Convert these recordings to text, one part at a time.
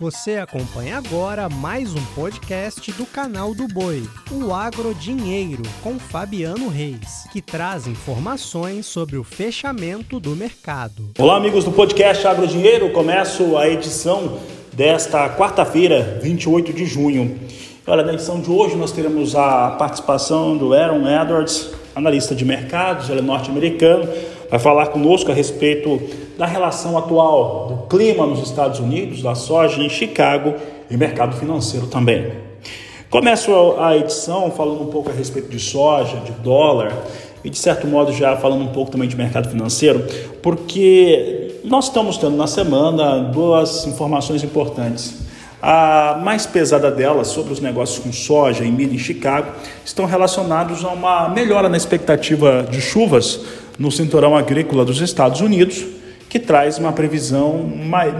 Você acompanha agora mais um podcast do canal do Boi, o Agro Dinheiro, com Fabiano Reis, que traz informações sobre o fechamento do mercado. Olá, amigos do podcast Agro Dinheiro. Começo a edição desta quarta-feira, 28 de junho. Olha, na edição de hoje nós teremos a participação do Aaron Edwards, analista de mercados, ele é norte-americano, vai falar conosco a respeito da relação atual do clima nos Estados Unidos, da soja em Chicago e mercado financeiro também. Começo a edição falando um pouco a respeito de soja, de dólar e de certo modo já falando um pouco também de mercado financeiro, porque nós estamos tendo na semana duas informações importantes. A mais pesada delas, sobre os negócios com soja e milho em Chicago, estão relacionados a uma melhora na expectativa de chuvas no cinturão agrícola dos Estados Unidos, que traz uma previsão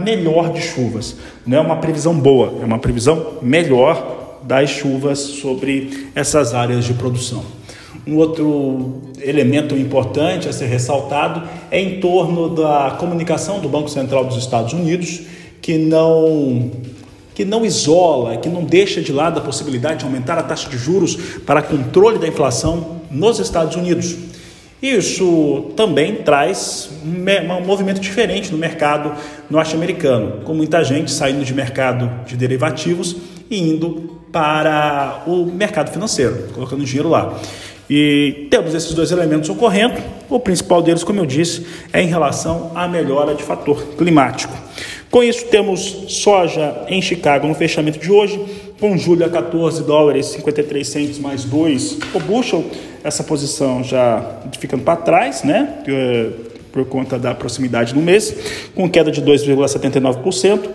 melhor de chuvas. Não é uma previsão boa, é uma previsão melhor das chuvas sobre essas áreas de produção. Um outro elemento importante a ser ressaltado é em torno da comunicação do Banco Central dos Estados Unidos, que não que não isola, que não deixa de lado a possibilidade de aumentar a taxa de juros para controle da inflação nos Estados Unidos. Isso também traz um movimento diferente no mercado norte-americano, com muita gente saindo de mercado de derivativos e indo para o mercado financeiro, colocando dinheiro lá. E temos esses dois elementos ocorrendo. O principal deles, como eu disse, é em relação à melhora de fator climático. Com isso, temos soja em Chicago no fechamento de hoje, com julho a 14 dólares 53 centos mais 2 o bushel, essa posição já ficando para trás, né? Por conta da proximidade no mês, com queda de 2,79%.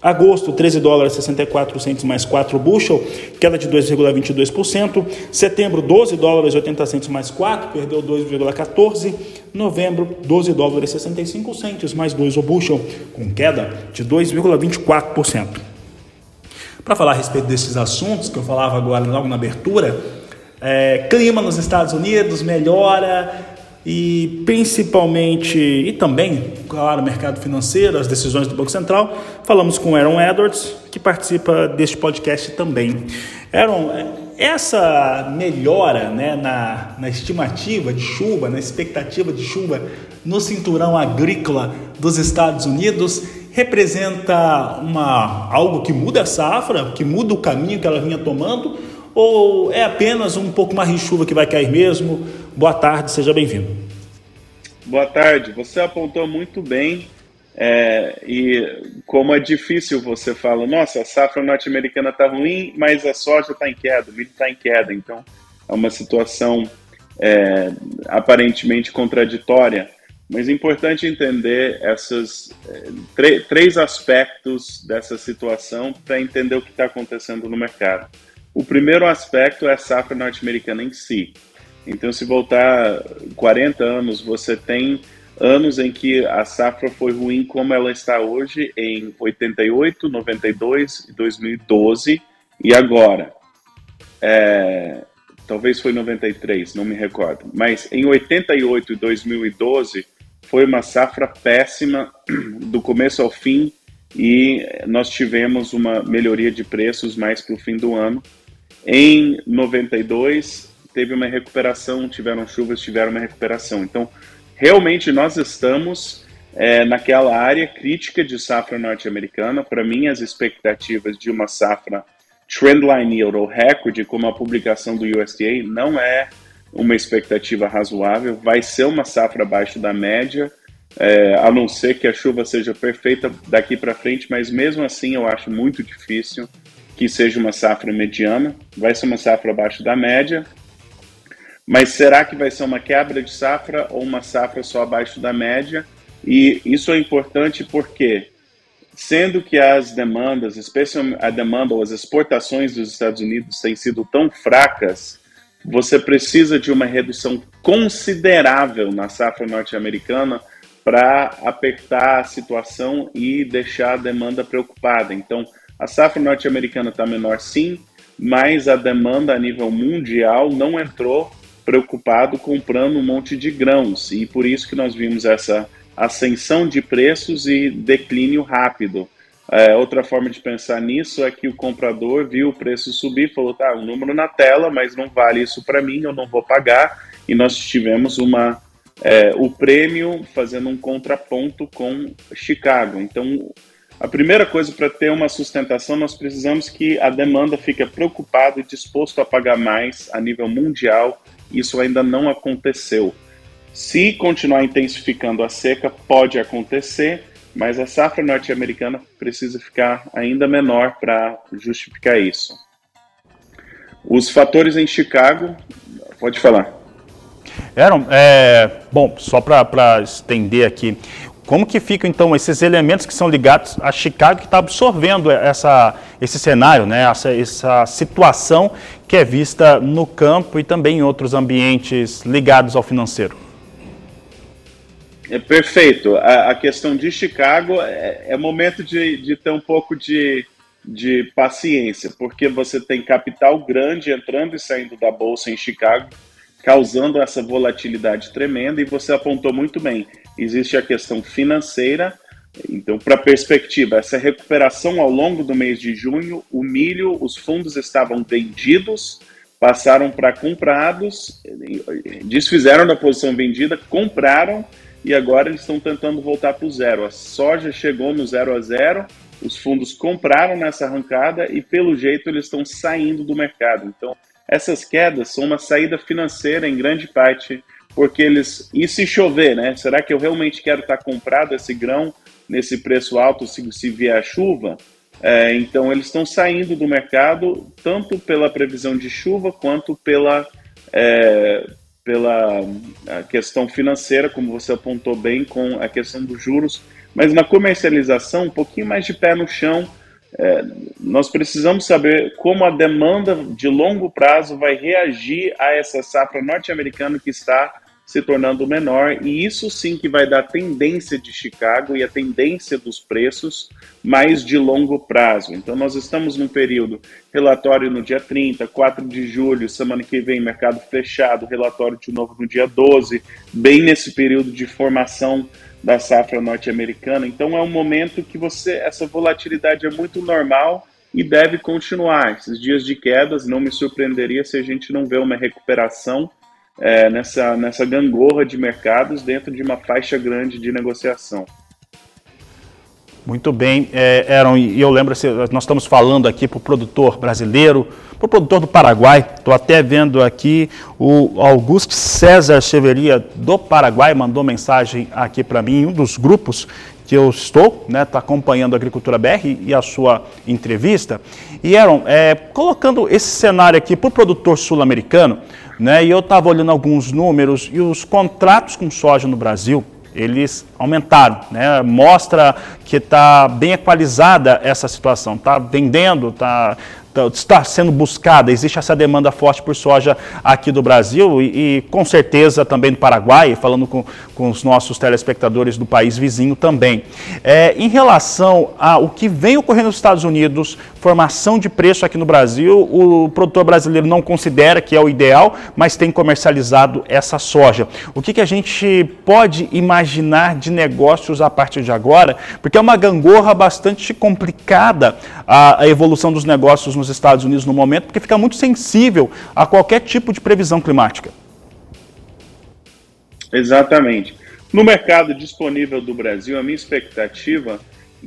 Agosto, 13 dólares 64 centos mais 4 bushel, queda de 2,22%. Setembro, 12 dólares 80 centos mais 4, perdeu 2,14. Novembro, 12 dólares 65 centos mais 2 o bushel, com queda de 2,24%. Para falar a respeito desses assuntos que eu falava agora logo na abertura, é, clima nos Estados Unidos melhora e principalmente, e também, claro, mercado financeiro, as decisões do Banco Central. Falamos com Aaron Edwards, que participa deste podcast também. Aaron, essa melhora né, na, na estimativa de chuva, na expectativa de chuva no cinturão agrícola dos Estados Unidos representa uma, algo que muda a safra, que muda o caminho que ela vinha tomando, ou é apenas um pouco mais de chuva que vai cair mesmo? Boa tarde, seja bem-vindo. Boa tarde, você apontou muito bem é, e como é difícil você fala, nossa, a safra norte-americana está ruim, mas a soja está em queda, o milho está em queda, então é uma situação é, aparentemente contraditória. Mas é importante entender esses é, três aspectos dessa situação para entender o que está acontecendo no mercado. O primeiro aspecto é a safra norte-americana em si. Então, se voltar 40 anos, você tem anos em que a safra foi ruim como ela está hoje, em 88, 92 e 2012, e agora. É, talvez foi 93, não me recordo. Mas em 88 e 2012 foi uma safra péssima do começo ao fim e nós tivemos uma melhoria de preços mais para o fim do ano. Em 92 teve uma recuperação, tiveram chuvas, tiveram uma recuperação. Então, realmente nós estamos é, naquela área crítica de safra norte-americana. Para mim, as expectativas de uma safra trendline ou recorde, como a publicação do USDA, não é uma expectativa razoável. Vai ser uma safra abaixo da média, é, a não ser que a chuva seja perfeita daqui para frente, mas mesmo assim eu acho muito difícil que seja uma safra mediana, vai ser uma safra abaixo da média, mas será que vai ser uma quebra de safra ou uma safra só abaixo da média? E isso é importante porque, sendo que as demandas, especialmente a demanda ou as exportações dos Estados Unidos têm sido tão fracas, você precisa de uma redução considerável na safra norte-americana para apertar a situação e deixar a demanda preocupada. Então, a safra norte-americana está menor sim, mas a demanda a nível mundial não entrou preocupado comprando um monte de grãos e por isso que nós vimos essa ascensão de preços e declínio rápido. É, outra forma de pensar nisso é que o comprador viu o preço subir, falou, tá, um número na tela, mas não vale isso para mim, eu não vou pagar. E nós tivemos uma é, o prêmio fazendo um contraponto com Chicago. Então, a primeira coisa para ter uma sustentação, nós precisamos que a demanda fique preocupada e disposto a pagar mais a nível mundial. Isso ainda não aconteceu. Se continuar intensificando a seca, pode acontecer, mas a safra norte-americana precisa ficar ainda menor para justificar isso. Os fatores em Chicago, pode falar. Eram, é, bom, só para estender aqui, como que ficam então esses elementos que são ligados a Chicago que está absorvendo essa, esse cenário, né, essa, essa situação que é vista no campo e também em outros ambientes ligados ao financeiro? É perfeito. A, a questão de Chicago é, é momento de, de, ter um pouco de, de paciência, porque você tem capital grande entrando e saindo da bolsa em Chicago, causando essa volatilidade tremenda. E você apontou muito bem: existe a questão financeira. Então, para perspectiva, essa recuperação ao longo do mês de junho, o milho, os fundos estavam vendidos, passaram para comprados, desfizeram da posição vendida, compraram e agora eles estão tentando voltar para o zero. A soja chegou no zero a zero, os fundos compraram nessa arrancada e, pelo jeito, eles estão saindo do mercado. Então, essas quedas são uma saída financeira em grande parte, porque eles. E se chover, né? Será que eu realmente quero estar comprado esse grão nesse preço alto se, se vier a chuva? É, então, eles estão saindo do mercado tanto pela previsão de chuva quanto pela. É, pela questão financeira, como você apontou bem, com a questão dos juros, mas na comercialização, um pouquinho mais de pé no chão. É, nós precisamos saber como a demanda de longo prazo vai reagir a essa safra norte-americana que está se tornando menor, e isso sim que vai dar tendência de Chicago e a tendência dos preços mais de longo prazo. Então, nós estamos num período relatório no dia 30, 4 de julho, semana que vem, mercado fechado, relatório de novo no dia 12, bem nesse período de formação da safra norte-americana. Então, é um momento que você, essa volatilidade é muito normal e deve continuar. Esses dias de quedas, não me surpreenderia se a gente não vê uma recuperação é, nessa, nessa gangorra de mercados dentro de uma faixa grande de negociação. Muito bem, é, Aaron, e eu lembro, assim, nós estamos falando aqui para o produtor brasileiro, para o produtor do Paraguai, estou até vendo aqui o Augusto César Cheveria do Paraguai mandou mensagem aqui para mim, um dos grupos que eu estou, né, tá acompanhando a Agricultura BR e a sua entrevista. E Aaron, é, colocando esse cenário aqui para o produtor sul-americano, né? E eu estava olhando alguns números e os contratos com soja no Brasil, eles aumentaram, né? Mostra que está bem equalizada essa situação, está vendendo, está está sendo buscada, existe essa demanda forte por soja aqui do Brasil e, e com certeza também no Paraguai, falando com, com os nossos telespectadores do país vizinho também. É, em relação ao que vem ocorrendo nos Estados Unidos, formação de preço aqui no Brasil, o produtor brasileiro não considera que é o ideal, mas tem comercializado essa soja. O que, que a gente pode imaginar de negócios a partir de agora? Porque é uma gangorra bastante complicada a, a evolução dos negócios nos Estados Unidos no momento, porque fica muito sensível a qualquer tipo de previsão climática. Exatamente. No mercado disponível do Brasil, a minha expectativa,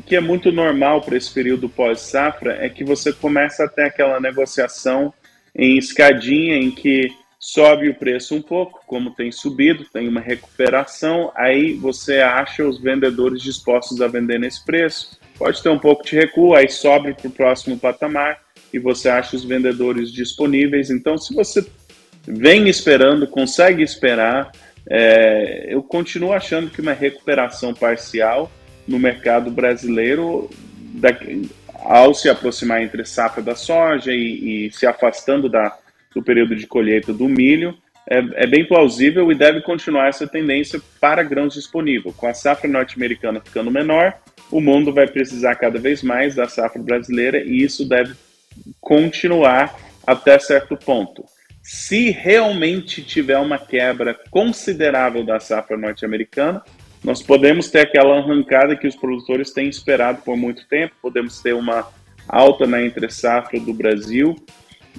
que é muito normal para esse período pós-safra, é que você começa a ter aquela negociação em escadinha em que sobe o preço um pouco, como tem subido, tem uma recuperação, aí você acha os vendedores dispostos a vender nesse preço. Pode ter um pouco de recuo, aí sobe para o próximo patamar e você acha os vendedores disponíveis. Então, se você vem esperando, consegue esperar, é, eu continuo achando que uma recuperação parcial no mercado brasileiro, ao se aproximar entre safra da soja e, e se afastando da, do período de colheita do milho, é, é, bem plausível e deve continuar essa tendência para grãos disponíveis. Com a safra norte-americana ficando menor, o mundo vai precisar cada vez mais da safra brasileira e isso deve continuar até certo ponto. Se realmente tiver uma quebra considerável da safra norte-americana, nós podemos ter aquela arrancada que os produtores têm esperado por muito tempo, podemos ter uma alta na entre-safra do Brasil,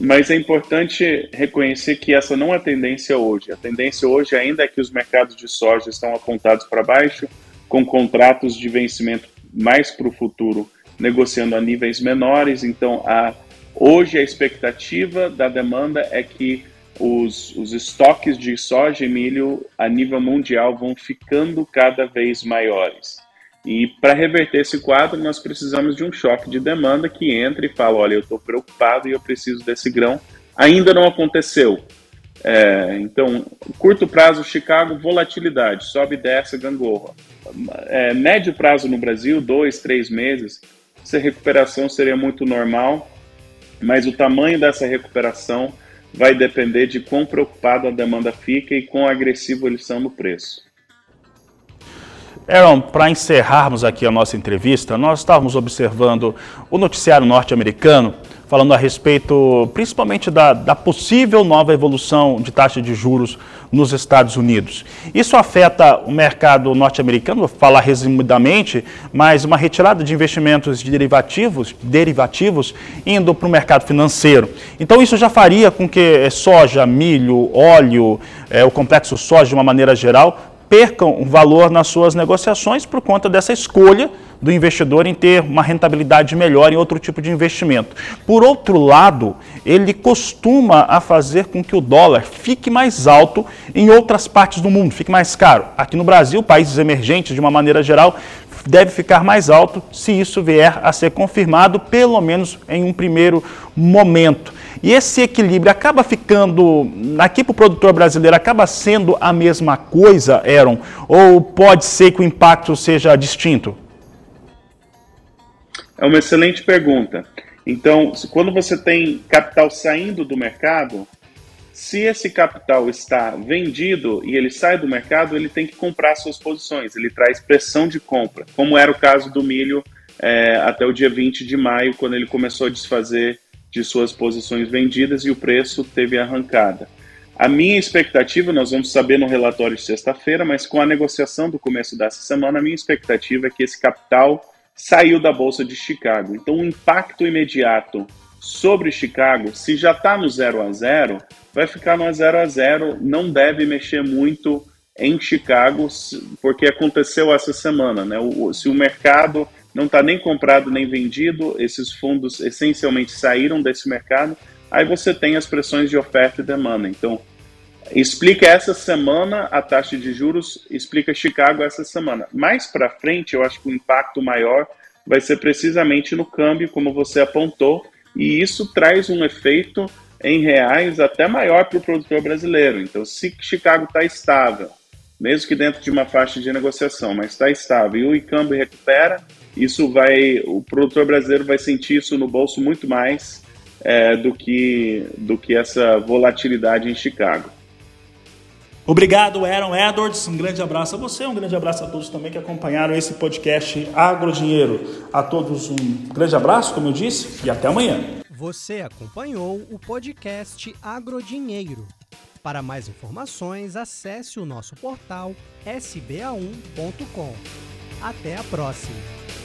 mas é importante reconhecer que essa não é a tendência hoje. A tendência hoje ainda é que os mercados de soja estão apontados para baixo, com contratos de vencimento mais para o futuro negociando a níveis menores. Então, a, hoje a expectativa da demanda é que os, os estoques de soja e milho a nível mundial vão ficando cada vez maiores. E para reverter esse quadro, nós precisamos de um choque de demanda que entre e fala: olha, eu estou preocupado e eu preciso desse grão. Ainda não aconteceu. É, então, curto prazo, Chicago, volatilidade, sobe e desce, gangorra. É, médio prazo no Brasil, dois, três meses, essa recuperação seria muito normal, mas o tamanho dessa recuperação vai depender de quão preocupado a demanda fica e quão agressivo eles são no preço. Aaron, para encerrarmos aqui a nossa entrevista, nós estávamos observando o noticiário norte-americano falando a respeito principalmente da, da, possível nova evolução de taxa de juros nos Estados Unidos. Isso afeta o mercado norte-americano, vou falar resumidamente, mas uma retirada de investimentos de derivativos, derivativos indo para o mercado financeiro. Então isso já faria com que soja, milho, óleo, é, o complexo soja de uma maneira geral, percam valor nas suas negociações por conta dessa escolha do investidor em ter uma rentabilidade melhor em outro tipo de investimento. Por outro lado, ele costuma a fazer com que o dólar fique mais alto em outras partes do mundo, fique mais caro. Aqui no Brasil, países emergentes, de uma maneira geral, deve ficar mais alto se isso vier a ser confirmado, pelo menos em um primeiro momento. E esse equilíbrio acaba ficando, aqui para o produtor brasileiro, acaba sendo a mesma coisa, Aaron? Ou pode ser que o impacto seja distinto? É uma excelente pergunta. Então, quando você tem capital saindo do mercado, se esse capital está vendido e ele sai do mercado, ele tem que comprar suas posições, ele traz pressão de compra, como era o caso do milho é, até o dia 20 de maio, quando ele começou a desfazer de suas posições vendidas e o preço teve arrancada. A minha expectativa, nós vamos saber no relatório de sexta-feira, mas com a negociação do começo dessa semana, a minha expectativa é que esse capital saiu da Bolsa de Chicago. Então, o impacto imediato sobre Chicago, se já está no 0 a 0, vai ficar no 0 a 0, não deve mexer muito em Chicago, porque aconteceu essa semana, né? O, se o mercado não está nem comprado nem vendido, esses fundos essencialmente saíram desse mercado, aí você tem as pressões de oferta e demanda. Então, explica essa semana a taxa de juros, explica Chicago essa semana. Mais para frente, eu acho que o impacto maior vai ser precisamente no câmbio, como você apontou, e isso traz um efeito em reais até maior para o produtor brasileiro. Então, se Chicago está estável, mesmo que dentro de uma faixa de negociação, mas está estável e o câmbio recupera, isso vai, o produtor brasileiro vai sentir isso no bolso muito mais é, do, que, do que essa volatilidade em Chicago. Obrigado, Aaron Edwards. Um grande abraço a você, um grande abraço a todos também que acompanharam esse podcast Agrodinheiro. A todos um grande abraço, como eu disse, e até amanhã. Você acompanhou o podcast Agrodinheiro. Para mais informações, acesse o nosso portal sba1.com. Até a próxima!